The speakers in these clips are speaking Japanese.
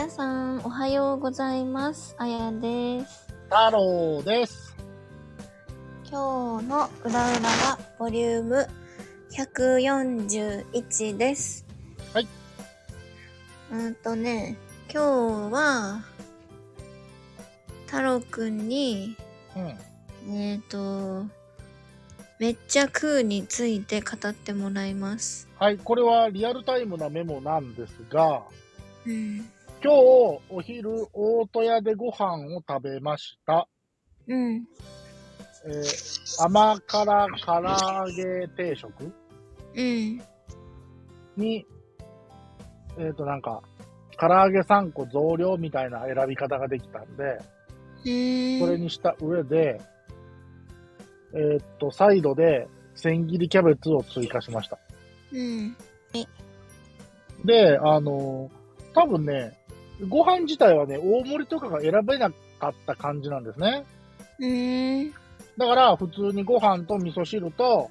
皆さん、おはようございます。あやです。太郎です。今日のうらうらは、ボリューム141です。はい。うんとね、今日は、太郎くんに、うん。えっ、と、めっちゃ食うについて語ってもらいます。はい、これはリアルタイムなメモなんですが、うん。今日お昼、大戸屋でご飯を食べました。うん。えー甘辛唐揚げ定食うん。に、えっ、となんか、唐揚げ3個増量みたいな選び方ができたんで、うーん。それにした上で、えっ、と、サイドで千切りキャベツを追加しました。うん。で、あの多分ね、ご飯自体はね、大盛りとかが選べなかった感じなんですね。うーん。だから、普通にご飯と味噌汁と、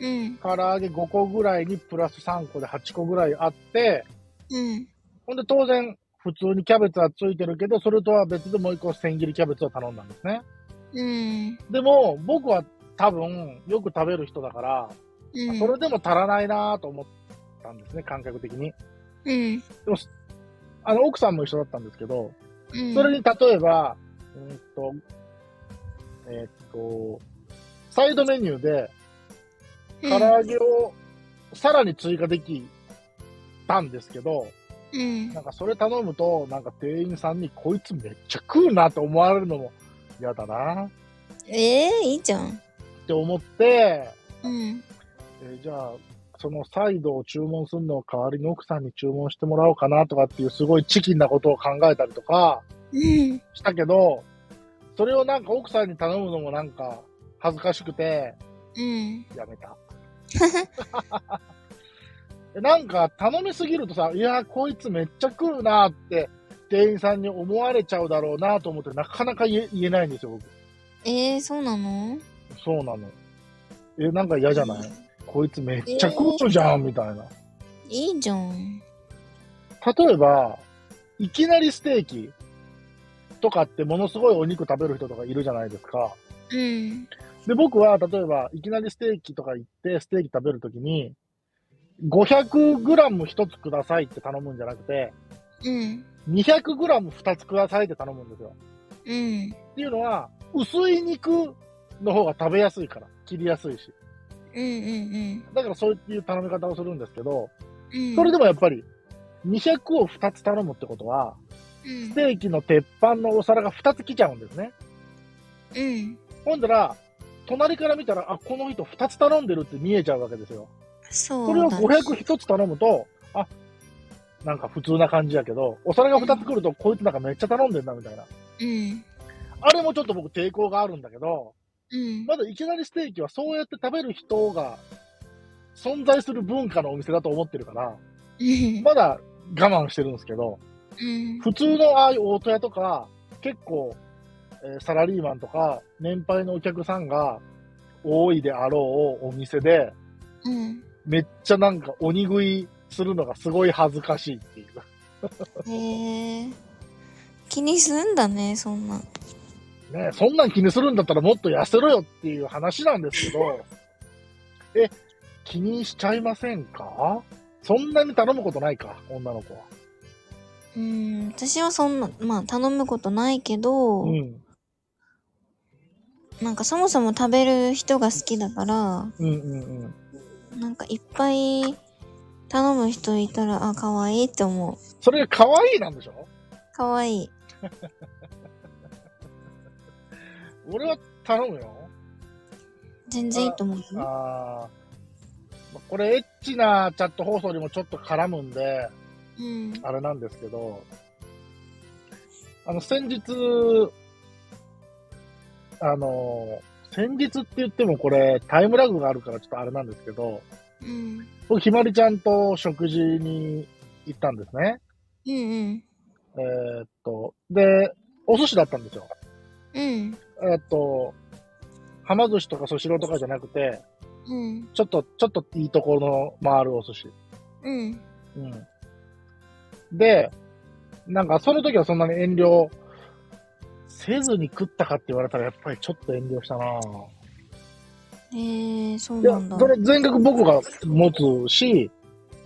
うん。唐揚げ5個ぐらいにプラス3個で8個ぐらいあって、うん。ほんで当然、普通にキャベツはついてるけど、それとは別でもう1個千切りキャベツを頼んだんですね。うん。でも、僕は多分、よく食べる人だから、うん。それでも足らないなと思ったんですね、感覚的に。うん。あの、奥さんも一緒だったんですけど、うん。それに例えば、うんと、えーっと、サイドメニューで、唐揚げをさらに追加できたんですけど、うん。なんかそれ頼むと、なんか店員さんにこいつめっちゃ食うなと思われるのも嫌だなっええいいじゃん。て思って、うん。えーじゃあ、そのサイドを注文するのを代わりに奥さんに注文してもらおうかなとかっていうすごいチキンなことを考えたりとかうん。したけど、それをなんか奥さんに頼むのもなんか恥ずかしくてうん。やめた。でなんか頼みすぎるとさ、いや、こいつめっちゃ食うなって店員さんに思われちゃうだろうなと思ってなかなか言え言えないんですよ、僕。えー、そうなの？そうなの。え、なんか嫌じゃない？こいつめっちゃ食うじゃん、みたいな。いいじゃん。例えば、いきなりステーキとかってものすごいお肉食べる人とかいるじゃないですか。うん。で、僕は例えば、いきなりステーキとか行って、ステーキ食べるときに、500グラム1つくださいって頼むんじゃなくて、うん。200グラム2つくださいって頼むんですよ。うん。っていうのは、薄い肉の方が食べやすいから、切りやすいし。うん。うん。だからそういう頼み方をするんですけど、うん。それでもやっぱり、200を2つ頼むってことは、うんステーキの鉄板のお皿が2つ来ちゃうんですね。うん。ほんだら、隣から見たら、あ、この人2つ頼んでるって見えちゃうわけですよ。そうそれをだね。500つ頼むと、あ、なんか普通な感じやけど、お皿が2つ来ると、こいつなんかめっちゃ頼んでんな、みたいな。うん。あれもちょっと僕抵抗があるんだけど、うん。まだいきなりステーキはそうやって食べる人が存在する文化のお店だと思ってるから、うん。まだ我慢してるんですけど、うん。普通のああいう大戸屋とか、結構、えーサラリーマンとか、年配のお客さんが多いであろうお店で、うん。めっちゃなんか鬼食いするのがすごい恥ずかしいっていう。へえ。気にすんだね、そんな。ねそんなん気にするんだったらもっと痩せろよっていう話なんですけど、え、気にしちゃいませんか？そんなに頼むことないか、女の子は。うん。私はそんな、まあ、頼むことないけど、うん。なんかそもそも食べる人が好きだから、うんうんうん。なんかいっぱい頼む人いたら、あ、可愛いって思う。それが可愛いなんでしょ？可愛い。俺は頼むよ。全然いいと思うよ。あーこれエッチなチャット放送にもちょっと絡むんで、うん。あれなんですけど、あの、先日、あの、先日って言ってもこれタイムラグがあるからちょっとあれなんですけど、うん。僕ひまりちゃんと食事に行ったんですね。うんうん。えーっと、で、お寿司だったんですよ。うん。えーっと、はま寿司とかスシローとかじゃなくて、うん。ちょっと、ちょっといいところの回るお寿司。うん。うん。で、なんかその時はそんなに遠慮せずに食ったかって言われたらやっぱりちょっと遠慮したなえー、そういやなんだ。、それ全額僕が持つし、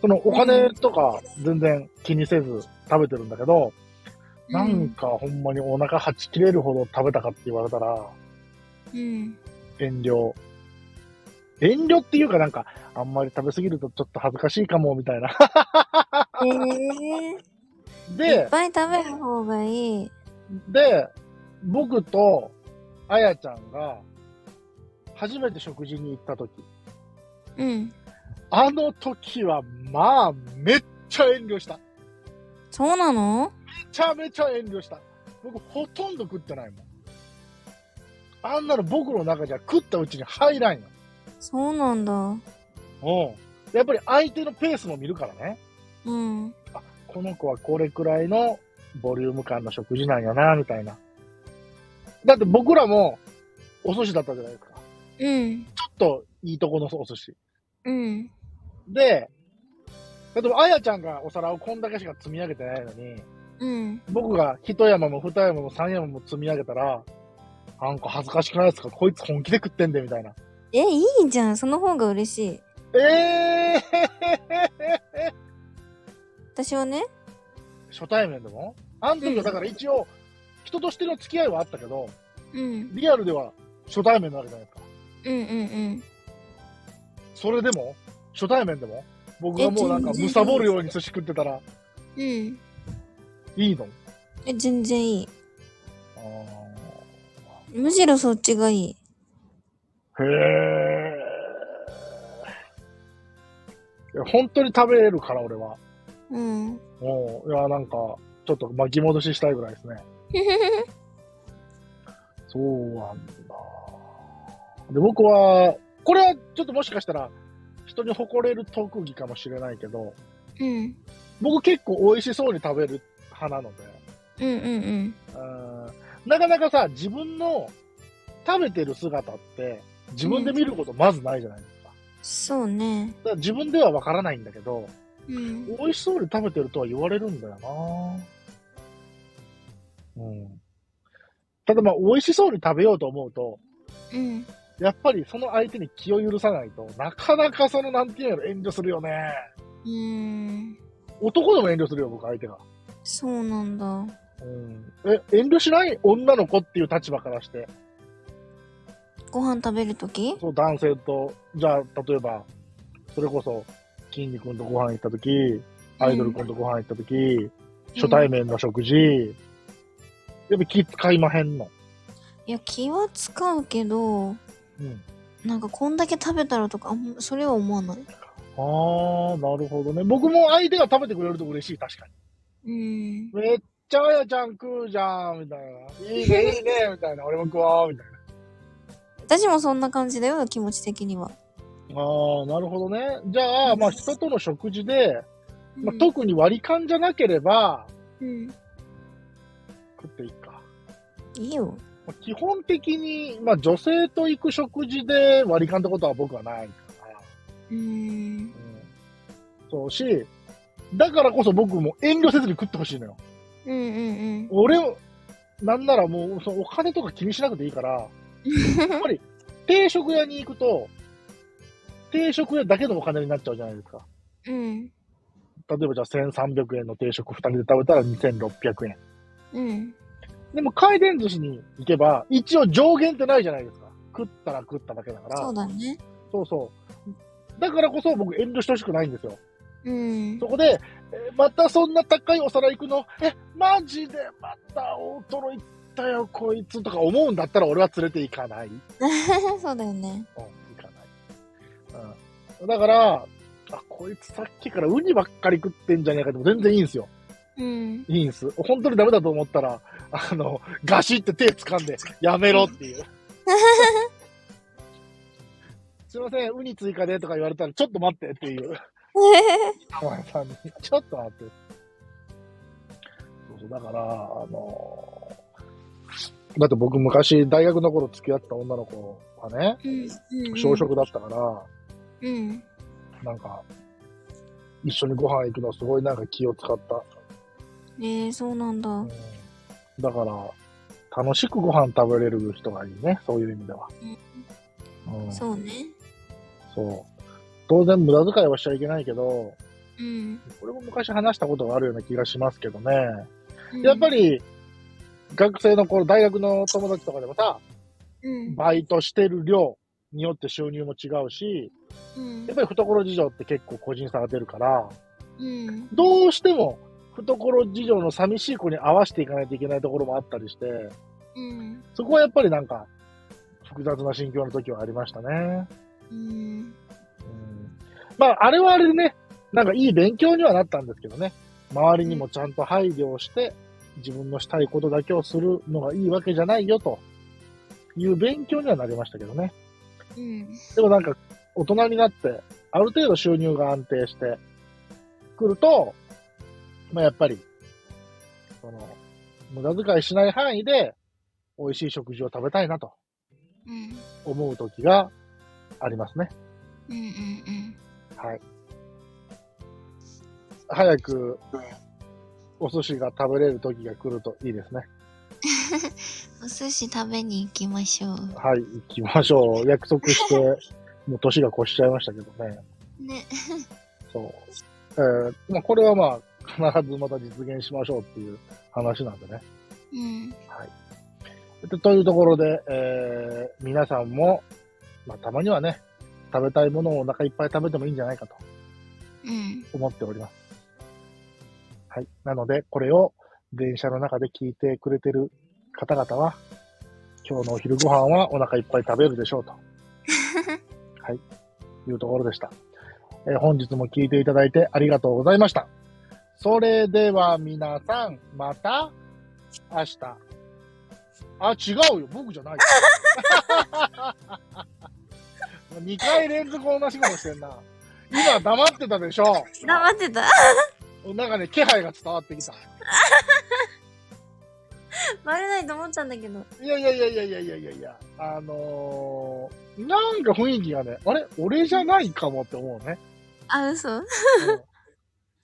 そのお金とか全然気にせず食べてるんだけど、なんかほんまにお腹はち切れるほど食べたかって言われたら、うん。遠慮。遠慮っていうかなんか、あんまり食べ過ぎるとちょっと恥ずかしいかも、みたいな。えー、いっで、ぱい食べる方がいい。で、僕とあやちゃんが、初めて食事に行った時、うん。あの時は、まあ、めっちゃ遠慮した。めそうなの？ちゃめちゃ遠慮した。僕、ほとんど食ってないもん。あんなの僕の中じゃ食ったうちに入らんよ。そうなんだ。うん。やっぱり相手のペースも見るからね。うん。この子はこれくらいのボリューム感の食事なんやな、みたいな。だって僕らもお寿司だったじゃないですか。うん。ちょっといいとこのお寿司。うん。で、例えばあやちゃんがお皿をこんだけしか積み上げてないのに、うん。僕が一山も二山も三山も積み上げたら、なんか恥ずかしくないですか？こいつ本気で食ってんで、みたいな。え、いいじゃん。その方が嬉しい。えー私はね。初対面でも？あの時はだから一応、人としての付き合いはあったけど、うん。リアルでは初対面なわけじゃないですか。うんうんそれでも？初対面でも？僕がもうなんかえ全然むさぼるように寿司食ってたらうん。うん。いいの？え、全然いい。あむしろそっちがいい。ーへえ。いや本当に食べれるから俺は。うん。もう、いや、なんか、ちょっと巻き戻ししたいぐらいですね。そうなんだ。で、僕は、これはちょっともしかしたら、人に誇れる特技かもしれないけど、うん。僕結構美味しそうに食べる派なので、うんうんうん。うんなかなかさ、自分の食べてる姿って、自分で見ることまずないじゃないですか。そうね。だから自分ではわからないんだけど、うん。美味しそうに食べてるとは言われるんだよなうん。ただまあ、美味しそうに食べようと思うと、うん。やっぱりその相手に気を許さないとなかなかその、なんていうの、遠慮するよね。うん。男でも遠慮するよ、僕、相手が。そうなんだ。うん。え、遠慮しない女の子っていう立場からして。ご飯食べるときそう、男性と、じゃあ、例えば、それこそ、筋肉くんとご飯行った時、アイドルくんとご飯行った時、初対面の食事、やっぱ気使いまへんの？いや、気は使うけど、うん。なんかこんだけ食べたらとか、あそれは思わない？あー、なるほどね。僕も相手が食べてくれると嬉しい、確かうん。に。めっちゃあやちゃん食うじゃん、みたいな。いいね、いいね、みたいな。俺も食おう、みたい私もそんな感じだよ、気持ち的には。な。あー、なるほどね。じゃあ、まあ、人との食事で、まあ、うん特に割り勘じゃなければ、うん。食っていいか。いいよ。まあ基本的に、まあ、女性と行く食事で割り勘ってことは僕はないから。うん。うん。そうし、だからこそ僕も遠慮せずに食ってほしいのよ。うんうん俺、なんならもう、そのお金とか気にしなくていいから、うん。やっぱり、定食屋に行くと、定食屋だけのお金になっちゃうじゃないですか。うん。例えばじゃあ1300円の定食2人で食べたら2600円。うん。でも回転寿司に行けば、一応上限ってないじゃないですか。食ったら食っただけだから。そうだね。そうそう。だからこそ僕遠慮してほしくないんですよ。うんそ。こで、えーまたそんな高いお皿行くの？え、マジで？また大トロ行ったよ、こいつとか思うんだったら俺は連れて行かない。うん、そうだよね。行かない。うん。だから、あ、こいつさっきからウニばっかり食ってんじゃねえかでも全然いいんですよ。うん。いいんす。本当にダメだと思ったら、あの、ガシって手掴んで、やめろっていう。すいません、ウニ追加でとか言われたら、ちょっと待ってっていう。お前さんに、ちょっと待って。そうそう、だから、あのだって僕昔大学の頃付き合ってた女の子はね、うん。小食だったから、うん。なんか、一緒にご飯行くのすごいなんか気を使った。えー、そうなんだ。うんだから、楽しくご飯食べれる人がいいね、そういう意味では。うん、そうね。そう。当然無駄遣いはしちゃいけないけど、うん。これも昔話したことがあるような気がしますけどね。うんやっぱ、り、学生の頃、大学の友達とかでもさ、うん。バイトしてる量によって収入も違うし、うんやっぱり懐事情って結構個人差が出るから、うん。どうしても懐事情の寂しい子に合わせていかないといけないところもあったりして、うん。そこはやっぱりなんか、複雑な心境の時はありましたね。うん。うん、まあ、あれはあれでね、なんかいい勉強にはなったんですけどね。周りにもちゃんと配慮をして、自分のしたいことだけをするのがいいわけじゃないよという勉強にはなりましたけどね。うん。でもなんか、大人になって、ある程度収入が安定してくると、まあやっぱり、その、無駄遣いしない範囲で、美味しい食事を食べたいなとうん。思う時がありますね。うん。うん。はい。早く、お寿司が食べれる時が来るといいですね。お寿司食べに行きましょう。はい、行きましょう。約束して、もう年が越しちゃいましたけどね。ね。そう。えーまあ、これはまあ、必ずまた実現しましょうっていう話なんでね。うん。でというところで、えー皆さんも、まあ、たまにはね、食べたいものをお腹いっぱい食べてもいいんじゃないかとうん。思っております。はい。なので、これを電車の中で聞いてくれてる方々は、今日のお昼ご飯はお腹いっぱい食べるでしょうと。はい。いうところでした。えー本日も聞いていただいてありがとうございました。それでは皆さん、また明日。あ、違うよ。僕じゃない。2回連続同じことしてんな。今黙ってたでしょ。黙ってた？なんかね、気配が伝わってきた。バレないと思ったんだけど。いやいやいやいやいやいやいやいや、あのー、なんか雰囲気がね、あれ？俺じゃないかもって思うね。あ、嘘？はうん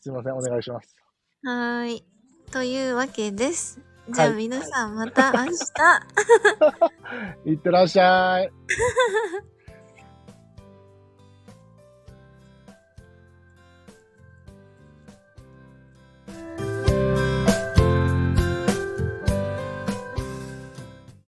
すいません、お願いします。ーい。というわけです。じゃあはい皆さんまた明日。い ってらっしゃい。